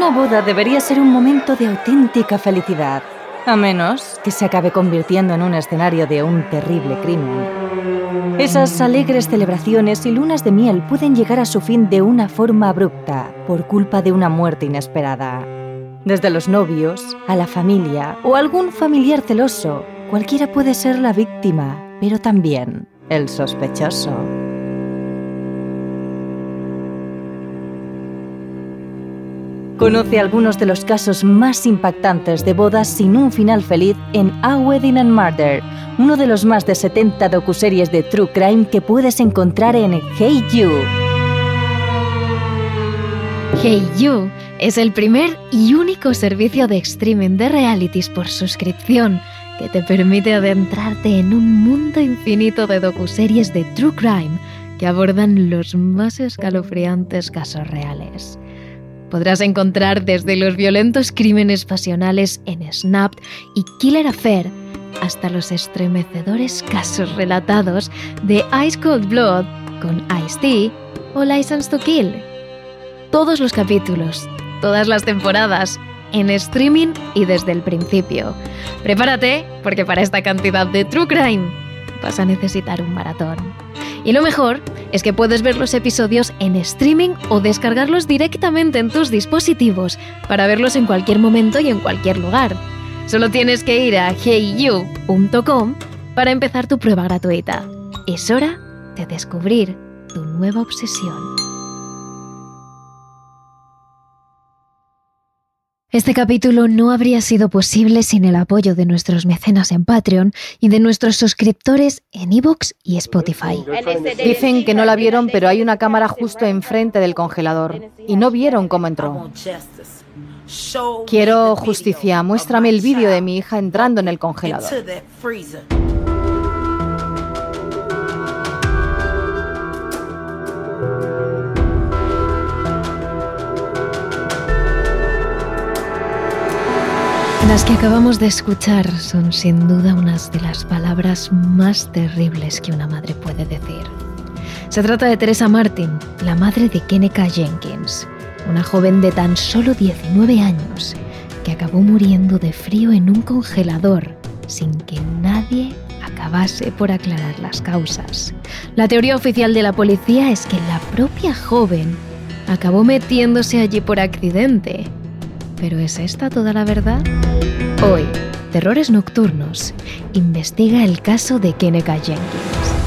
Una boda debería ser un momento de auténtica felicidad, a menos que se acabe convirtiendo en un escenario de un terrible crimen. Esas alegres celebraciones y lunas de miel pueden llegar a su fin de una forma abrupta por culpa de una muerte inesperada. Desde los novios, a la familia o algún familiar celoso, cualquiera puede ser la víctima, pero también el sospechoso. Conoce algunos de los casos más impactantes de bodas sin un final feliz en A Wedding and Murder, uno de los más de 70 docuseries de True Crime que puedes encontrar en Hey You. Hey You es el primer y único servicio de streaming de realities por suscripción que te permite adentrarte en un mundo infinito de docuseries de true crime que abordan los más escalofriantes casos reales. Podrás encontrar desde los violentos crímenes pasionales en Snapped y Killer Affair hasta los estremecedores casos relatados de Ice Cold Blood con Ice-T o License to Kill. Todos los capítulos, todas las temporadas, en streaming y desde el principio. Prepárate, porque para esta cantidad de True Crime vas a necesitar un maratón. Y lo mejor es que puedes ver los episodios en streaming o descargarlos directamente en tus dispositivos para verlos en cualquier momento y en cualquier lugar. Solo tienes que ir a heyu.com para empezar tu prueba gratuita. Es hora de descubrir tu nueva obsesión. Este capítulo no habría sido posible sin el apoyo de nuestros mecenas en Patreon y de nuestros suscriptores en Evox y Spotify. Dicen que no la vieron, pero hay una cámara justo enfrente del congelador y no vieron cómo entró. Quiero justicia. Muéstrame el vídeo de mi hija entrando en el congelador. Las que acabamos de escuchar son sin duda unas de las palabras más terribles que una madre puede decir. Se trata de Teresa Martin, la madre de Kenneka Jenkins, una joven de tan solo 19 años que acabó muriendo de frío en un congelador sin que nadie acabase por aclarar las causas. La teoría oficial de la policía es que la propia joven acabó metiéndose allí por accidente ¿Pero es esta toda la verdad? Hoy, Terrores Nocturnos investiga el caso de Kenneka Jenkins.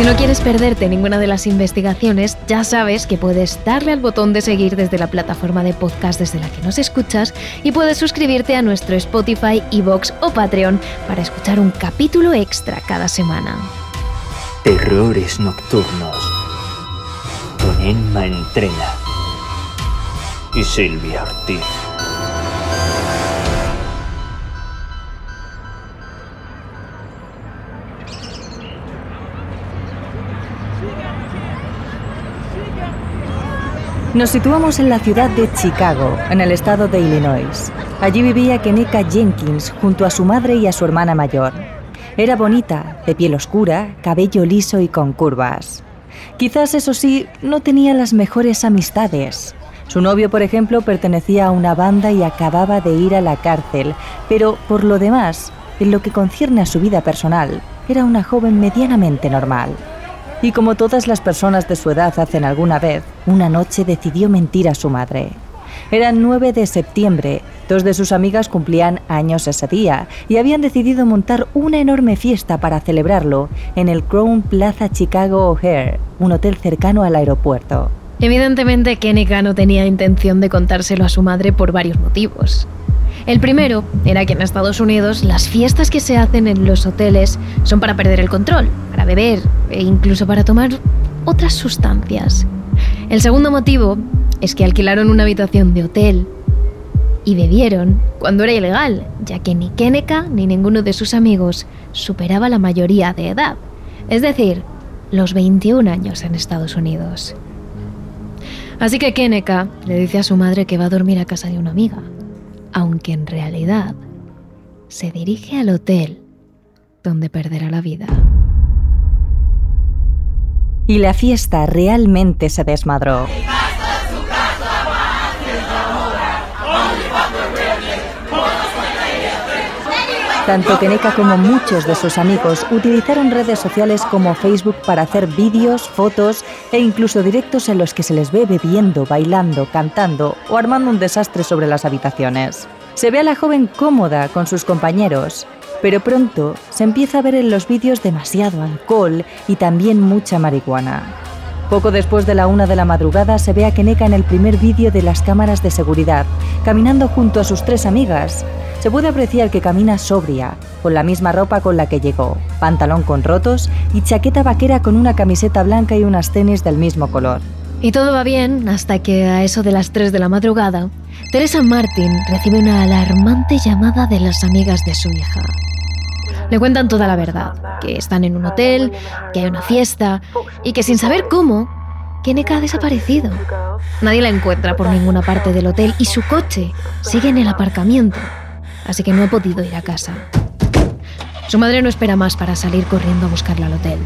Si no quieres perderte ninguna de las investigaciones, ya sabes que puedes darle al botón de seguir desde la plataforma de podcast desde la que nos escuchas y puedes suscribirte a nuestro Spotify, Evox o Patreon para escuchar un capítulo extra cada semana. Terrores nocturnos con Emma Entrena y Silvia Ortiz. Nos situamos en la ciudad de Chicago, en el estado de Illinois. Allí vivía Kenika Jenkins junto a su madre y a su hermana mayor. Era bonita, de piel oscura, cabello liso y con curvas. Quizás eso sí, no tenía las mejores amistades. Su novio, por ejemplo, pertenecía a una banda y acababa de ir a la cárcel, pero por lo demás, en lo que concierne a su vida personal, era una joven medianamente normal. Y como todas las personas de su edad hacen alguna vez, una noche decidió mentir a su madre. Era 9 de septiembre, dos de sus amigas cumplían años ese día y habían decidido montar una enorme fiesta para celebrarlo en el Crown Plaza Chicago O'Hare, un hotel cercano al aeropuerto. Evidentemente, Kenika no tenía intención de contárselo a su madre por varios motivos. El primero era que en Estados Unidos las fiestas que se hacen en los hoteles son para perder el control, para beber e incluso para tomar otras sustancias. El segundo motivo es que alquilaron una habitación de hotel y bebieron cuando era ilegal, ya que ni Keneka ni ninguno de sus amigos superaba la mayoría de edad, es decir, los 21 años en Estados Unidos. Así que Keneka le dice a su madre que va a dormir a casa de una amiga, aunque en realidad se dirige al hotel donde perderá la vida. Y la fiesta realmente se desmadró. Tanto Keneka como muchos de sus amigos utilizaron redes sociales como Facebook para hacer vídeos, fotos e incluso directos en los que se les ve bebiendo, bailando, cantando o armando un desastre sobre las habitaciones. Se ve a la joven cómoda con sus compañeros, pero pronto se empieza a ver en los vídeos demasiado alcohol y también mucha marihuana. Poco después de la una de la madrugada se ve a Keneka en el primer vídeo de las cámaras de seguridad, caminando junto a sus tres amigas, se puede apreciar que camina sobria, con la misma ropa con la que llegó, pantalón con rotos y chaqueta vaquera con una camiseta blanca y unas tenis del mismo color. Y todo va bien hasta que a eso de las 3 de la madrugada, Teresa Martin recibe una alarmante llamada de las amigas de su hija. Le cuentan toda la verdad, que están en un hotel, que hay una fiesta y que sin saber cómo, Keneka ha desaparecido. Nadie la encuentra por ninguna parte del hotel y su coche sigue en el aparcamiento así que no he podido ir a casa. Su madre no espera más para salir corriendo a buscarla al hotel.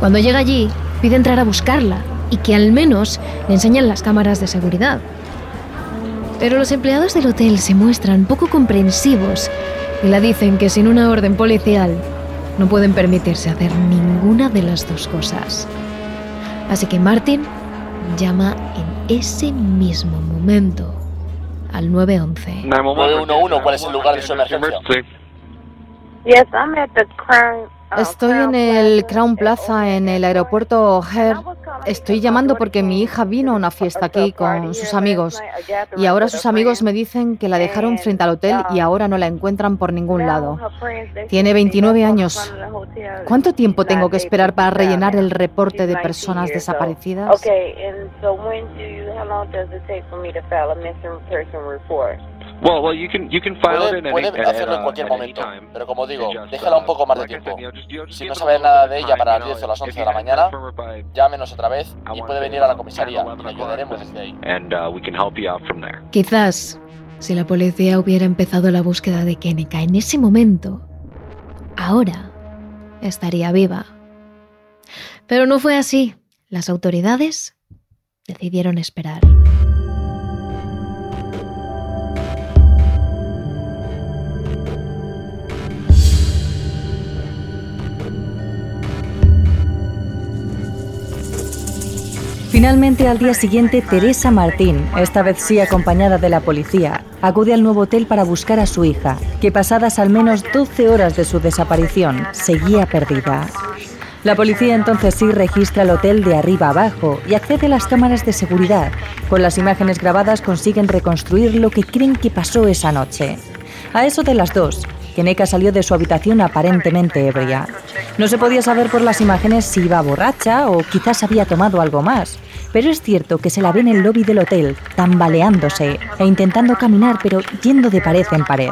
Cuando llega allí, pide entrar a buscarla y que al menos le enseñen las cámaras de seguridad. Pero los empleados del hotel se muestran poco comprensivos y la dicen que sin una orden policial no pueden permitirse hacer ninguna de las dos cosas. Así que Martin llama en ese mismo momento al 911. 911, ¿cuál es el lugar de su emergencia? Yes, I'm at the Crown Estoy en el Crown Plaza, en el aeropuerto O'Hare. Estoy llamando porque mi hija vino a una fiesta aquí con sus amigos y ahora sus amigos me dicen que la dejaron frente al hotel y ahora no la encuentran por ningún lado. Tiene 29 años. ¿Cuánto tiempo tengo que esperar para rellenar el reporte de personas desaparecidas? Puede, hacerlo en cualquier momento, pero como digo, déjala un poco más de tiempo. Si no sabe nada de ella para las 10 o las 11 de la mañana, llámenos otra vez y puede venir a la comisaría y le ayudaremos desde ahí. Uh, Quizás, si la policía hubiera empezado la búsqueda de Kenika en ese momento, ahora estaría viva. Pero no fue así. Las autoridades decidieron esperar. Finalmente, al día siguiente, Teresa Martín, esta vez sí acompañada de la policía, acude al nuevo hotel para buscar a su hija, que pasadas al menos 12 horas de su desaparición, seguía perdida. La policía entonces sí registra el hotel de arriba abajo y accede a las cámaras de seguridad. Con las imágenes grabadas consiguen reconstruir lo que creen que pasó esa noche. A eso de las dos, Keneka salió de su habitación aparentemente ebria. No se podía saber por las imágenes si iba borracha o quizás había tomado algo más, pero es cierto que se la ve en el lobby del hotel, tambaleándose e intentando caminar, pero yendo de pared en pared.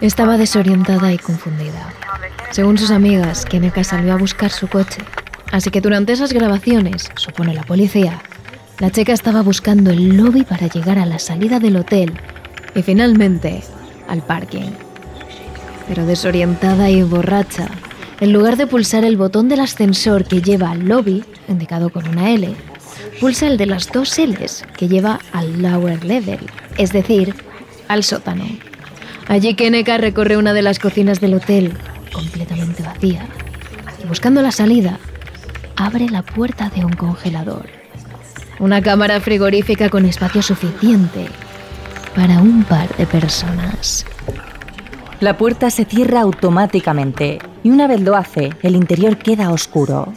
Estaba desorientada y confundida. Según sus amigas, Keneka salió a buscar su coche. Así que durante esas grabaciones, supone la policía, la chica estaba buscando el lobby para llegar a la salida del hotel y finalmente al parking. Pero desorientada y borracha, en lugar de pulsar el botón del ascensor que lleva al lobby, indicado con una L, pulsa el de las dos L's que lleva al lower level, es decir, al sótano. Allí Keneka recorre una de las cocinas del hotel, completamente vacía, y buscando la salida, abre la puerta de un congelador. Una cámara frigorífica con espacio suficiente para un par de personas. La puerta se cierra automáticamente y una vez lo hace, el interior queda oscuro.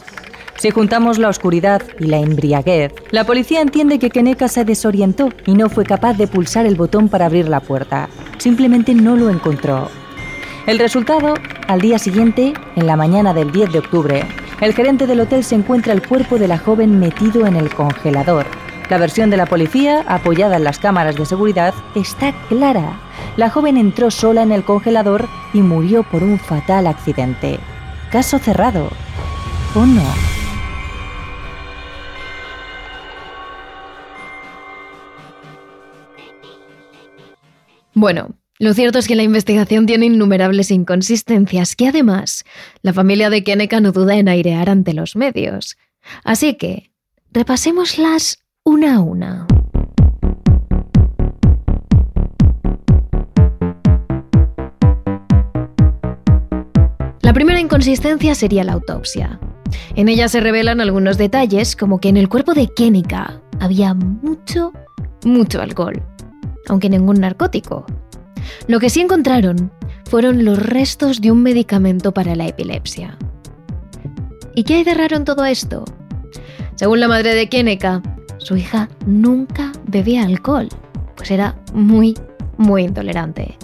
Si juntamos la oscuridad y la embriaguez, la policía entiende que Keneka se desorientó y no fue capaz de pulsar el botón para abrir la puerta. Simplemente no lo encontró. El resultado, al día siguiente, en la mañana del 10 de octubre, el gerente del hotel se encuentra el cuerpo de la joven metido en el congelador. La versión de la policía, apoyada en las cámaras de seguridad, está clara. La joven entró sola en el congelador y murió por un fatal accidente. Caso cerrado. ¿O no? Bueno, Lo cierto es que la investigación tiene innumerables inconsistencias que además la familia de Keneka no duda en airear ante los medios. Así que, repasémoslas una a una. La primera inconsistencia sería la autopsia. En ella se revelan algunos detalles como que en el cuerpo de Kenika había mucho, mucho alcohol, aunque ningún narcótico. Lo que sí encontraron fueron los restos de un medicamento para la epilepsia. ¿Y qué hay de raro en todo esto? Según la madre de Kenika, su hija nunca bebía alcohol, pues era muy, muy intolerante.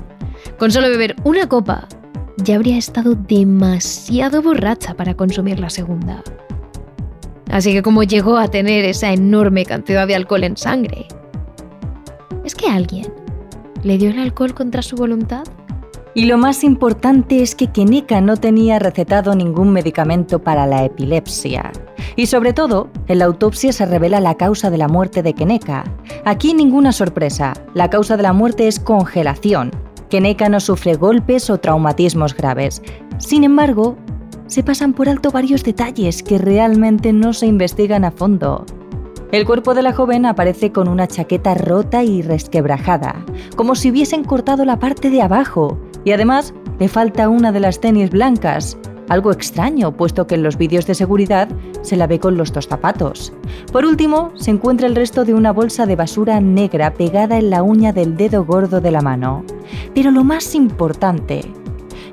Con solo beber una copa, ya habría estado demasiado borracha para consumir la segunda. Así que como llegó a tener esa enorme cantidad de alcohol en sangre, ¿es que alguien le dio el alcohol contra su voluntad? Y lo más importante es que Keneka no tenía recetado ningún medicamento para la epilepsia. Y sobre todo, en la autopsia se revela la causa de la muerte de Keneka. Aquí ninguna sorpresa, la causa de la muerte es congelación. Keneka no sufre golpes o traumatismos graves. Sin embargo, se pasan por alto varios detalles que realmente no se investigan a fondo. El cuerpo de la joven aparece con una chaqueta rota y resquebrajada, como si hubiesen cortado la parte de abajo, y además le falta una de las tenis blancas, algo extraño, puesto que en los vídeos de seguridad se la ve con los dos zapatos. Por último, se encuentra el resto de una bolsa de basura negra pegada en la uña del dedo gordo de la mano. Pero lo más importante,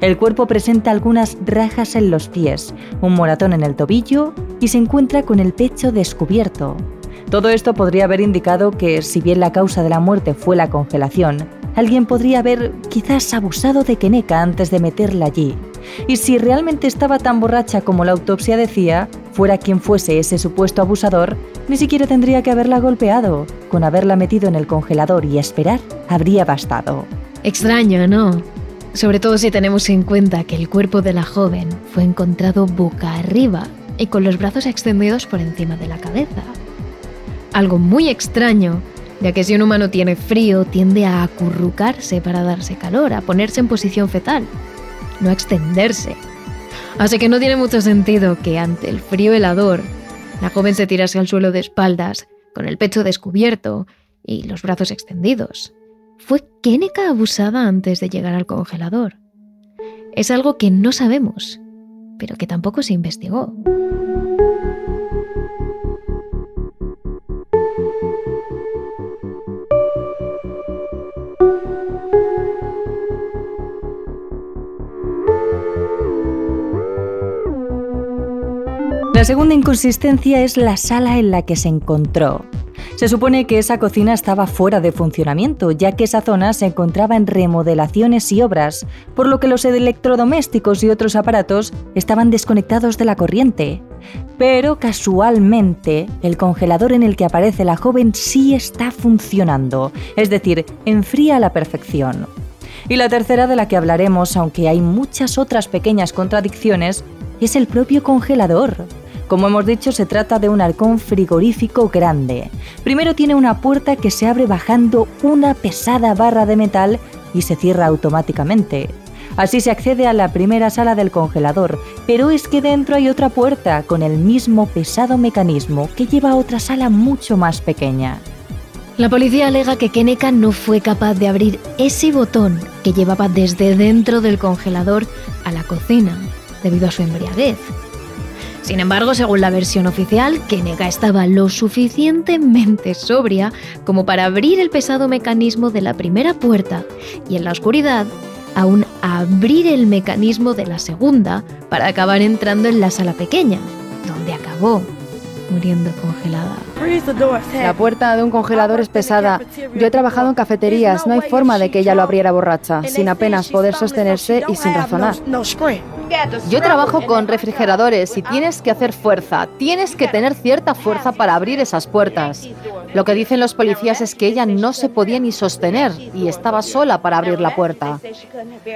el cuerpo presenta algunas rajas en los pies, un moratón en el tobillo y se encuentra con el pecho descubierto. Todo esto podría haber indicado que, si bien la causa de la muerte fue la congelación, alguien podría haber quizás abusado de Keneka antes de meterla allí. Y si realmente estaba tan borracha como la autopsia decía, fuera quien fuese ese supuesto abusador, ni siquiera tendría que haberla golpeado. Con haberla metido en el congelador y esperar, habría bastado. Extraño, ¿no? Sobre todo si tenemos en cuenta que el cuerpo de la joven fue encontrado boca arriba y con los brazos extendidos por encima de la cabeza algo muy extraño, ya que si un humano tiene frío tiende a acurrucarse para darse calor, a ponerse en posición fetal, no a extenderse. Así que no tiene mucho sentido que ante el frío helador, la joven se tirase al suelo de espaldas, con el pecho descubierto y los brazos extendidos. ¿Fue Keneka abusada antes de llegar al congelador? Es algo que no sabemos, pero que tampoco se investigó. La segunda inconsistencia es la sala en la que se encontró. Se supone que esa cocina estaba fuera de funcionamiento, ya que esa zona se encontraba en remodelaciones y obras, por lo que los electrodomésticos y otros aparatos estaban desconectados de la corriente. Pero casualmente, el congelador en el que aparece la joven sí está funcionando, es decir, enfría a la perfección. Y la tercera de la que hablaremos, aunque hay muchas otras pequeñas contradicciones, es el propio congelador. Como hemos dicho, se trata de un halcón frigorífico grande. Primero tiene una puerta que se abre bajando una pesada barra de metal y se cierra automáticamente. Así se accede a la primera sala del congelador, pero es que dentro hay otra puerta con el mismo pesado mecanismo que lleva a otra sala mucho más pequeña. La policía alega que Keneka no fue capaz de abrir ese botón que llevaba desde dentro del congelador a la cocina, debido a su embriaguez. Sin embargo, según la versión oficial, Kenega estaba lo suficientemente sobria como para abrir el pesado mecanismo de la primera puerta y en la oscuridad aún abrir el mecanismo de la segunda para acabar entrando en la sala pequeña, donde acabó muriendo congelada. La puerta de un congelador es pesada. Yo he trabajado en cafeterías, no hay forma de que ella lo abriera borracha, sin apenas poder sostenerse y sin razonar. Yo trabajo con refrigeradores y tienes que hacer fuerza, tienes que tener cierta fuerza para abrir esas puertas. Lo que dicen los policías es que ella no se podía ni sostener y estaba sola para abrir la puerta.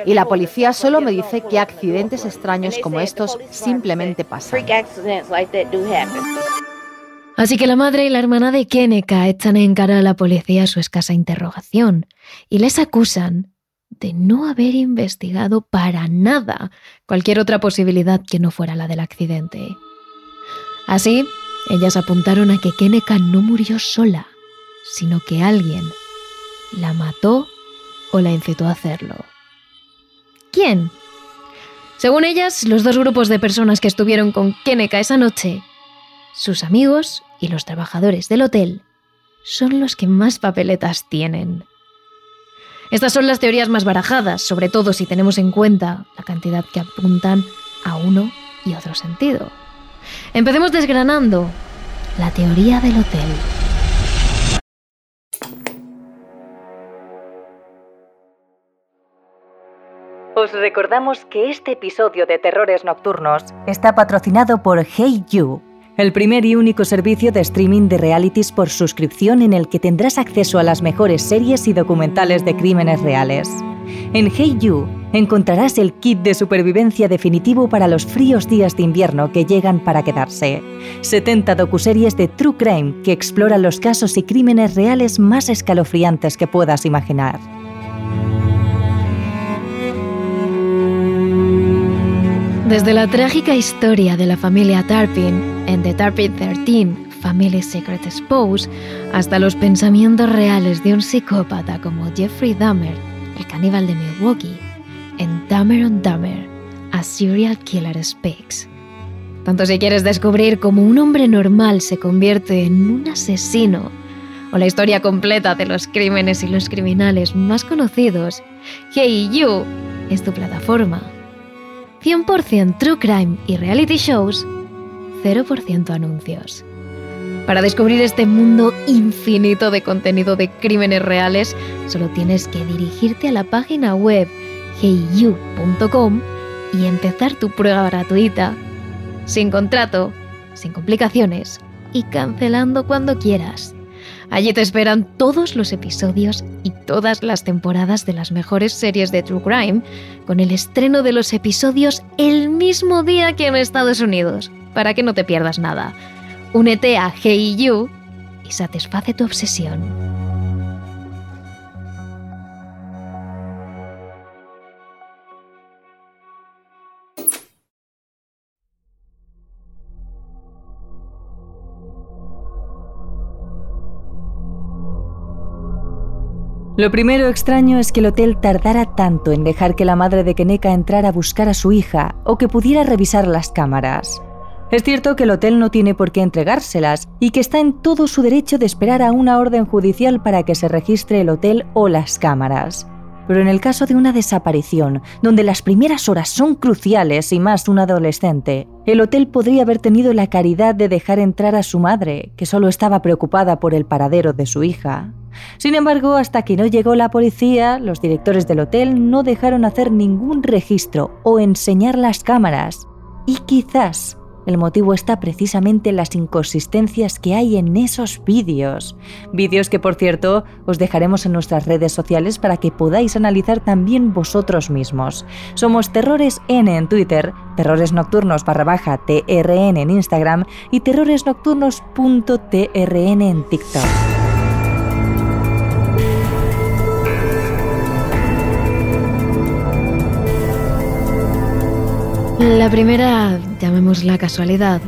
Y la policía solo me dice que accidentes extraños como estos simplemente pasan. Así que la madre y la hermana de Keneka echan en cara a la policía su escasa interrogación y les acusan de no haber investigado para nada cualquier otra posibilidad que no fuera la del accidente. Así, ellas apuntaron a que Keneka no murió sola, sino que alguien la mató o la incitó a hacerlo. ¿Quién? Según ellas, los dos grupos de personas que estuvieron con Keneka esa noche, sus amigos y los trabajadores del hotel, son los que más papeletas tienen. Estas son las teorías más barajadas, sobre todo si tenemos en cuenta la cantidad que apuntan a uno y otro sentido. Empecemos desgranando la teoría del hotel. Os recordamos que este episodio de Terrores Nocturnos está patrocinado por Hey You, el primer y único servicio de streaming de realities por suscripción en el que tendrás acceso a las mejores series y documentales de crímenes reales. En Hey You encontrarás el kit de supervivencia definitivo para los fríos días de invierno que llegan para quedarse. 70 docuseries de True Crime que exploran los casos y crímenes reales más escalofriantes que puedas imaginar. Desde la trágica historia de la familia Tarpin en The Tarpin 13, Family Secret Spouse, hasta los pensamientos reales de un psicópata como Jeffrey Dahmer, el caníbal de Milwaukee, en Dahmer on Dahmer, A Serial Killer Speaks. Tanto si quieres descubrir cómo un hombre normal se convierte en un asesino, o la historia completa de los crímenes y los criminales más conocidos, Hey You es tu plataforma 100% True Crime y Reality Shows, 0% anuncios. Para descubrir este mundo infinito de contenido de crímenes reales, solo tienes que dirigirte a la página web heyu.com y empezar tu prueba gratuita, sin contrato, sin complicaciones y cancelando cuando quieras. Allí te esperan todos los episodios y todas las temporadas de las mejores series de True Crime, con el estreno de los episodios el mismo día que en Estados Unidos, para que no te pierdas nada. Únete a You y satisface tu obsesión. Lo primero extraño es que el hotel tardara tanto en dejar que la madre de Keneka entrara a buscar a su hija o que pudiera revisar las cámaras. Es cierto que el hotel no tiene por qué entregárselas y que está en todo su derecho de esperar a una orden judicial para que se registre el hotel o las cámaras. Pero en el caso de una desaparición, donde las primeras horas son cruciales y más un adolescente, el hotel podría haber tenido la caridad de dejar entrar a su madre, que solo estaba preocupada por el paradero de su hija. Sin embargo, hasta que no llegó la policía, los directores del hotel no dejaron hacer ningún registro o enseñar las cámaras. Y quizás el motivo está precisamente en las inconsistencias que hay en esos vídeos. Vídeos que, por cierto, os dejaremos en nuestras redes sociales para que podáis analizar también vosotros mismos. Somos Terrores N en Twitter, Terrores Nocturnos barra TRN en Instagram y terroresnocturnos.trn en TikTok. La primera, llamémosla casualidad,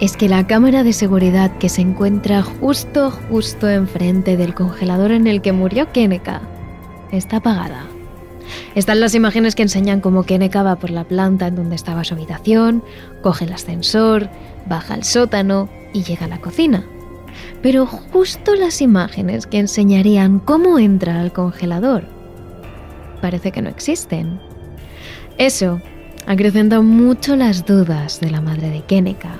es que la cámara de seguridad que se encuentra justo, justo enfrente del congelador en el que murió Keneka está apagada. Están las imágenes que enseñan cómo Keneka va por la planta en donde estaba su habitación, coge el ascensor, baja al sótano y llega a la cocina. Pero justo las imágenes que enseñarían cómo entra al congelador parece que no existen. Eso acrecenta mucho las dudas de la madre de Keneka,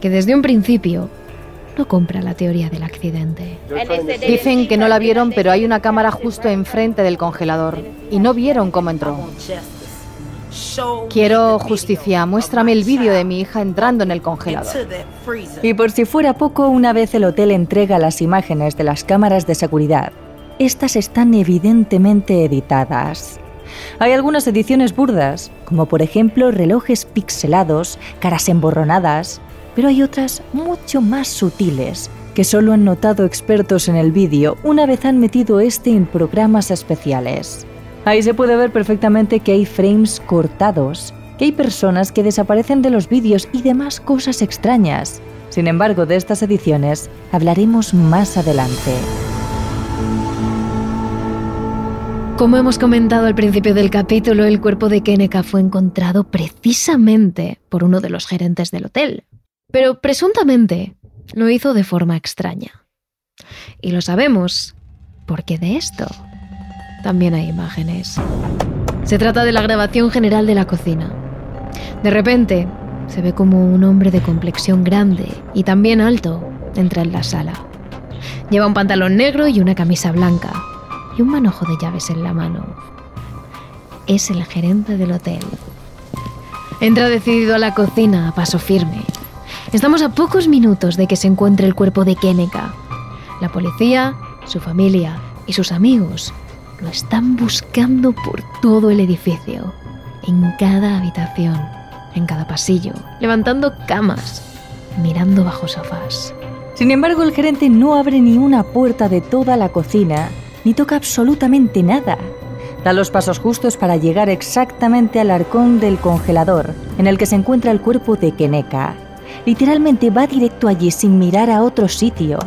que desde un principio no compra la teoría del accidente. Dicen que no la vieron, pero hay una cámara justo enfrente del congelador y no vieron cómo entró. Quiero justicia, muéstrame el vídeo de mi hija entrando en el congelador. Y por si fuera poco, una vez el hotel entrega las imágenes de las cámaras de seguridad, estas están evidentemente editadas. Hay algunas ediciones burdas, como por ejemplo relojes pixelados, caras emborronadas, pero hay otras mucho más sutiles, que solo han notado expertos en el vídeo una vez han metido este en programas especiales. Ahí se puede ver perfectamente que hay frames cortados, que hay personas que desaparecen de los vídeos y demás cosas extrañas. Sin embargo, de estas ediciones hablaremos más adelante. Como hemos comentado al principio del capítulo, el cuerpo de Keneka fue encontrado precisamente por uno de los gerentes del hotel. Pero presuntamente lo hizo de forma extraña. Y lo sabemos porque de esto también hay imágenes. Se trata de la grabación general de la cocina. De repente, se ve como un hombre de complexión grande y también alto entra en la sala. Lleva un pantalón negro y una camisa blanca y un manojo de llaves en la mano. Es el gerente del hotel. Entra decidido a la cocina a paso firme. Estamos a pocos minutos de que se encuentre el cuerpo de Keneka. La policía, su familia y sus amigos lo están buscando por todo el edificio, en cada habitación, en cada pasillo, levantando camas, mirando bajo sofás. Sin embargo, el gerente no abre ni una puerta de toda la cocina, ni toca absolutamente nada. Da los pasos justos para llegar exactamente al arcón del congelador, en el que se encuentra el cuerpo de Keneka. Literalmente va directo allí sin mirar a otro sitio.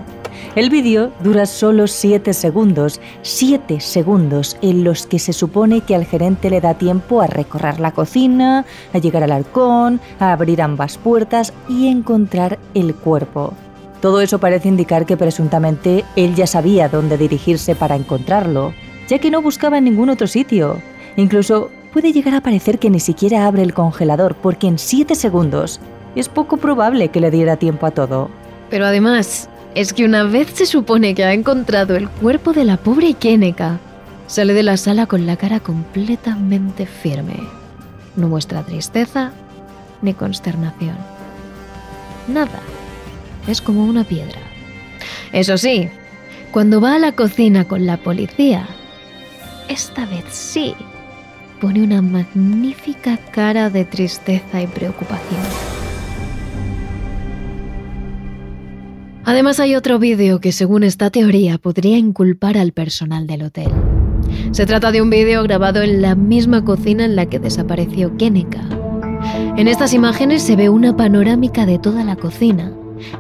El vídeo dura solo 7 segundos, 7 segundos en los que se supone que al gerente le da tiempo a recorrer la cocina, a llegar al arcón, a abrir ambas puertas y encontrar el cuerpo. Todo eso parece indicar que presuntamente él ya sabía dónde dirigirse para encontrarlo, ya que no buscaba en ningún otro sitio. Incluso puede llegar a parecer que ni siquiera abre el congelador porque en 7 segundos es poco probable que le diera tiempo a todo. Pero además, es que una vez se supone que ha encontrado el cuerpo de la pobre Keneka, sale de la sala con la cara completamente firme. No muestra tristeza ni consternación. Nada. Es como una piedra. Eso sí, cuando va a la cocina con la policía, esta vez sí, pone una magnífica cara de tristeza y preocupación. Además hay otro vídeo que según esta teoría podría inculpar al personal del hotel. Se trata de un vídeo grabado en la misma cocina en la que desapareció Keneka. En estas imágenes se ve una panorámica de toda la cocina,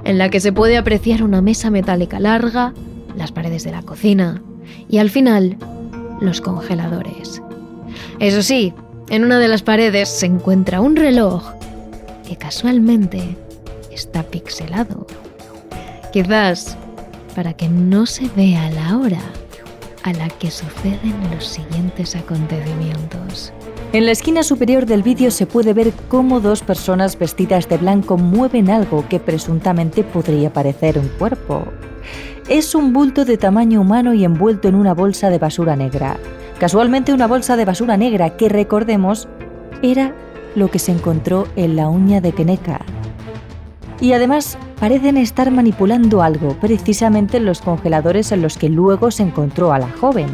en la que se puede apreciar una mesa metálica larga, las paredes de la cocina y al final los congeladores. Eso sí, en una de las paredes se encuentra un reloj que casualmente está pixelado. Quizás para que no se vea la hora a la que suceden los siguientes acontecimientos. En la esquina superior del vídeo se puede ver cómo dos personas vestidas de blanco mueven algo que presuntamente podría parecer un cuerpo. Es un bulto de tamaño humano y envuelto en una bolsa de basura negra. Casualmente una bolsa de basura negra que recordemos era lo que se encontró en la uña de Keneka. Y además parecen estar manipulando algo, precisamente en los congeladores en los que luego se encontró a la joven.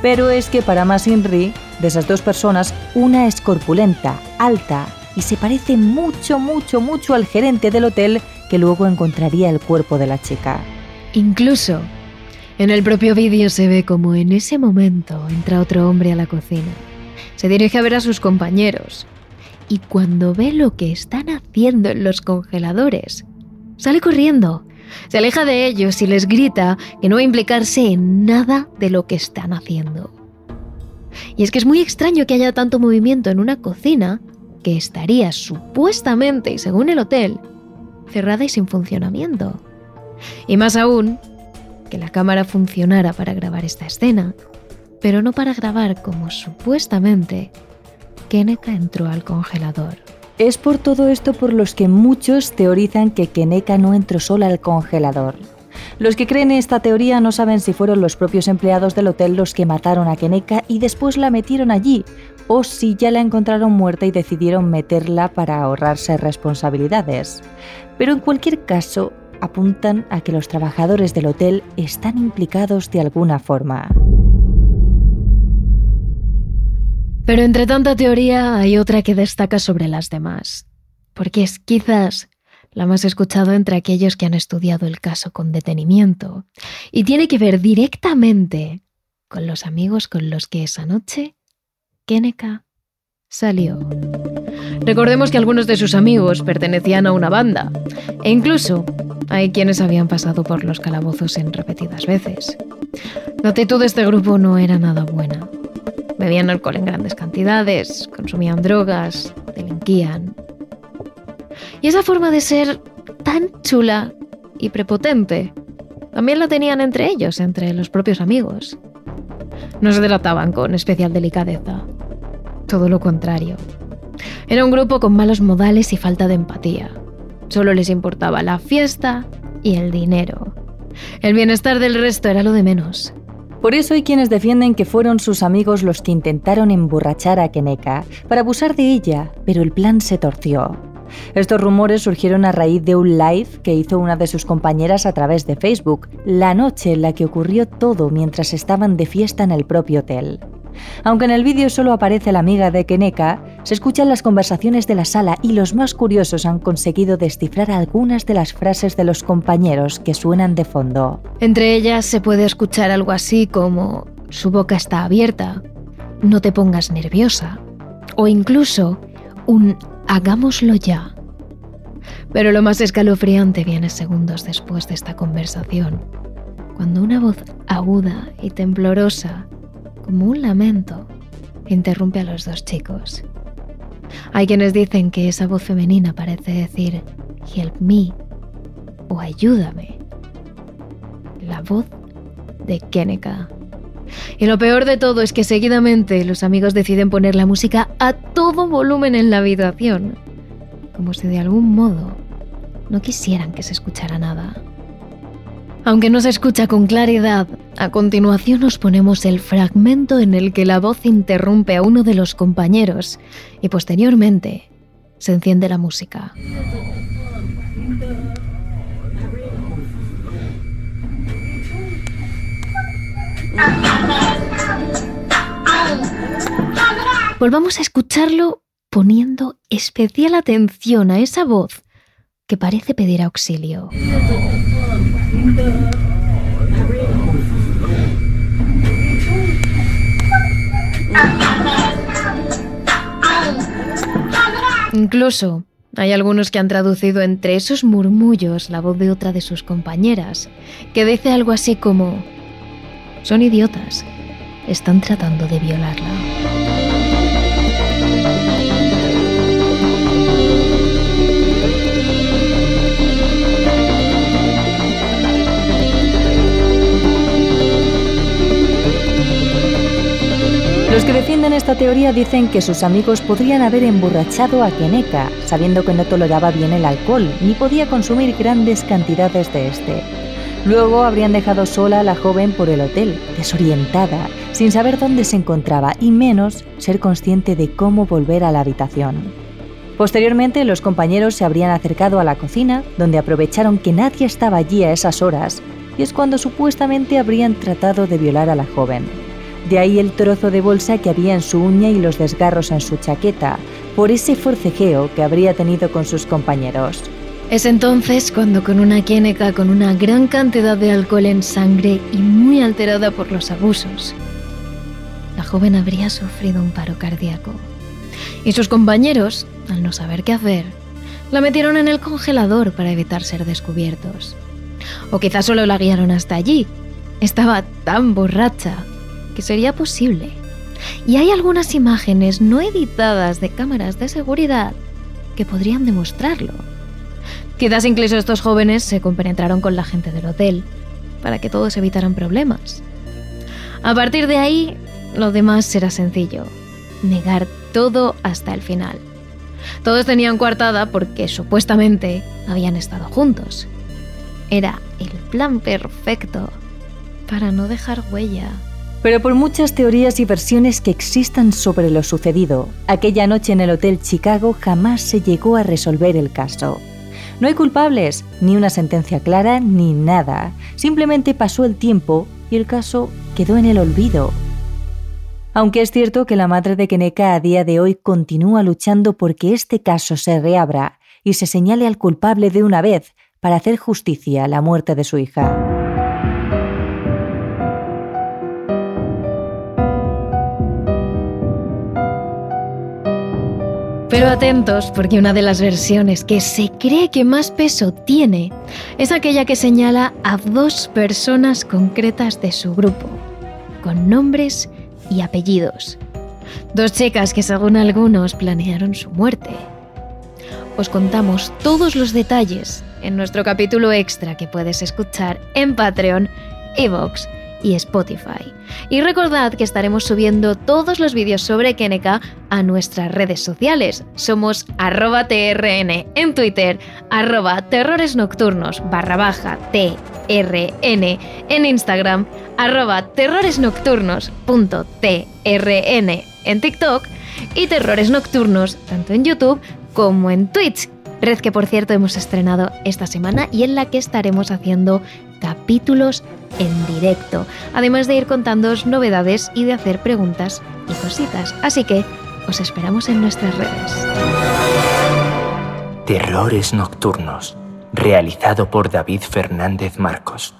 Pero es que para más Inri, de esas dos personas, una es corpulenta, alta y se parece mucho, mucho, mucho al gerente del hotel que luego encontraría el cuerpo de la chica. Incluso, en el propio vídeo se ve como en ese momento entra otro hombre a la cocina. Se dirige a ver a sus compañeros. Y cuando ve lo que están haciendo en los congeladores, Sale corriendo, se aleja de ellos y les grita que no va a implicarse en nada de lo que están haciendo. Y es que es muy extraño que haya tanto movimiento en una cocina que estaría supuestamente, y según el hotel, cerrada y sin funcionamiento. Y más aún, que la cámara funcionara para grabar esta escena, pero no para grabar como supuestamente Keneka entró al congelador. Es por todo esto por los que muchos teorizan que Keneka no entró sola al congelador. Los que creen en esta teoría no saben si fueron los propios empleados del hotel los que mataron a Keneka y después la metieron allí, o si ya la encontraron muerta y decidieron meterla para ahorrarse responsabilidades. Pero en cualquier caso, apuntan a que los trabajadores del hotel están implicados de alguna forma. Pero entre tanta teoría hay otra que destaca sobre las demás, porque es quizás la más escuchada entre aquellos que han estudiado el caso con detenimiento, y tiene que ver directamente con los amigos con los que esa noche Keneka salió. Recordemos que algunos de sus amigos pertenecían a una banda e incluso hay quienes habían pasado por los calabozos en repetidas veces. La actitud de este grupo no era nada buena. Bebían alcohol en grandes cantidades, consumían drogas, delinquían. Y esa forma de ser tan chula y prepotente también la tenían entre ellos, entre los propios amigos. No se trataban con especial delicadeza. Todo lo contrario. Era un grupo con malos modales y falta de empatía. Solo les importaba la fiesta y el dinero. El bienestar del resto era lo de menos. Por eso hay quienes defienden que fueron sus amigos los que intentaron emborrachar a Keneka para abusar de ella, pero el plan se torció. Estos rumores surgieron a raíz de un live que hizo una de sus compañeras a través de Facebook, la noche en la que ocurrió todo mientras estaban de fiesta en el propio hotel. Aunque en el vídeo solo aparece la amiga de Keneka, se escuchan las conversaciones de la sala y los más curiosos han conseguido descifrar algunas de las frases de los compañeros que suenan de fondo. Entre ellas se puede escuchar algo así como su boca está abierta, no te pongas nerviosa, o incluso un hagámoslo ya. Pero lo más escalofriante viene segundos después de esta conversación, cuando una voz aguda y temblorosa como un lamento, interrumpe a los dos chicos. Hay quienes dicen que esa voz femenina parece decir help me o ayúdame. La voz de Keneka. Y lo peor de todo es que seguidamente los amigos deciden poner la música a todo volumen en la habitación, como si de algún modo no quisieran que se escuchara nada. Aunque no se escucha con claridad, a continuación nos ponemos el fragmento en el que la voz interrumpe a uno de los compañeros y posteriormente se enciende la música. Volvamos a escucharlo poniendo especial atención a esa voz que parece pedir auxilio. Incluso hay algunos que han traducido entre esos murmullos la voz de otra de sus compañeras, que dice algo así como, son idiotas, están tratando de violarla. Los que defienden esta teoría dicen que sus amigos podrían haber emborrachado a Keneka, sabiendo que no toleraba bien el alcohol ni podía consumir grandes cantidades de este. Luego habrían dejado sola a la joven por el hotel, desorientada, sin saber dónde se encontraba y menos ser consciente de cómo volver a la habitación. Posteriormente, los compañeros se habrían acercado a la cocina, donde aprovecharon que nadie estaba allí a esas horas, y es cuando supuestamente habrían tratado de violar a la joven. De ahí el trozo de bolsa que había en su uña y los desgarros en su chaqueta, por ese forcejeo que habría tenido con sus compañeros. Es entonces cuando con una quéneca con una gran cantidad de alcohol en sangre y muy alterada por los abusos, la joven habría sufrido un paro cardíaco. Y sus compañeros, al no saber qué hacer, la metieron en el congelador para evitar ser descubiertos. O quizás solo la guiaron hasta allí. Estaba tan borracha que sería posible. Y hay algunas imágenes no editadas de cámaras de seguridad que podrían demostrarlo. Quizás incluso estos jóvenes se compenetraron con la gente del hotel para que todos evitaran problemas. A partir de ahí, lo demás será sencillo. Negar todo hasta el final. Todos tenían coartada porque supuestamente habían estado juntos. Era el plan perfecto para no dejar huella. Pero por muchas teorías y versiones que existan sobre lo sucedido, aquella noche en el Hotel Chicago jamás se llegó a resolver el caso. No hay culpables, ni una sentencia clara, ni nada. Simplemente pasó el tiempo y el caso quedó en el olvido. Aunque es cierto que la madre de Keneka a día de hoy continúa luchando porque este caso se reabra y se señale al culpable de una vez para hacer justicia a la muerte de su hija. Pero atentos, porque una de las versiones que se cree que más peso tiene es aquella que señala a dos personas concretas de su grupo, con nombres y apellidos. Dos chicas que según algunos planearon su muerte. Os contamos todos los detalles en nuestro capítulo extra que puedes escuchar en Patreon, Evox y Spotify. Y recordad que estaremos subiendo todos los vídeos sobre Keneka a nuestras redes sociales. Somos arroba TRN en Twitter, arroba terrores nocturnos barra baja TRN en Instagram, arroba terroresnocturnos.trn en TikTok y terrores nocturnos tanto en YouTube como en Twitch. Red que por cierto hemos estrenado esta semana y en la que estaremos haciendo capítulos en directo, además de ir contándoos novedades y de hacer preguntas y cositas. Así que os esperamos en nuestras redes. Terrores Nocturnos, realizado por David Fernández Marcos.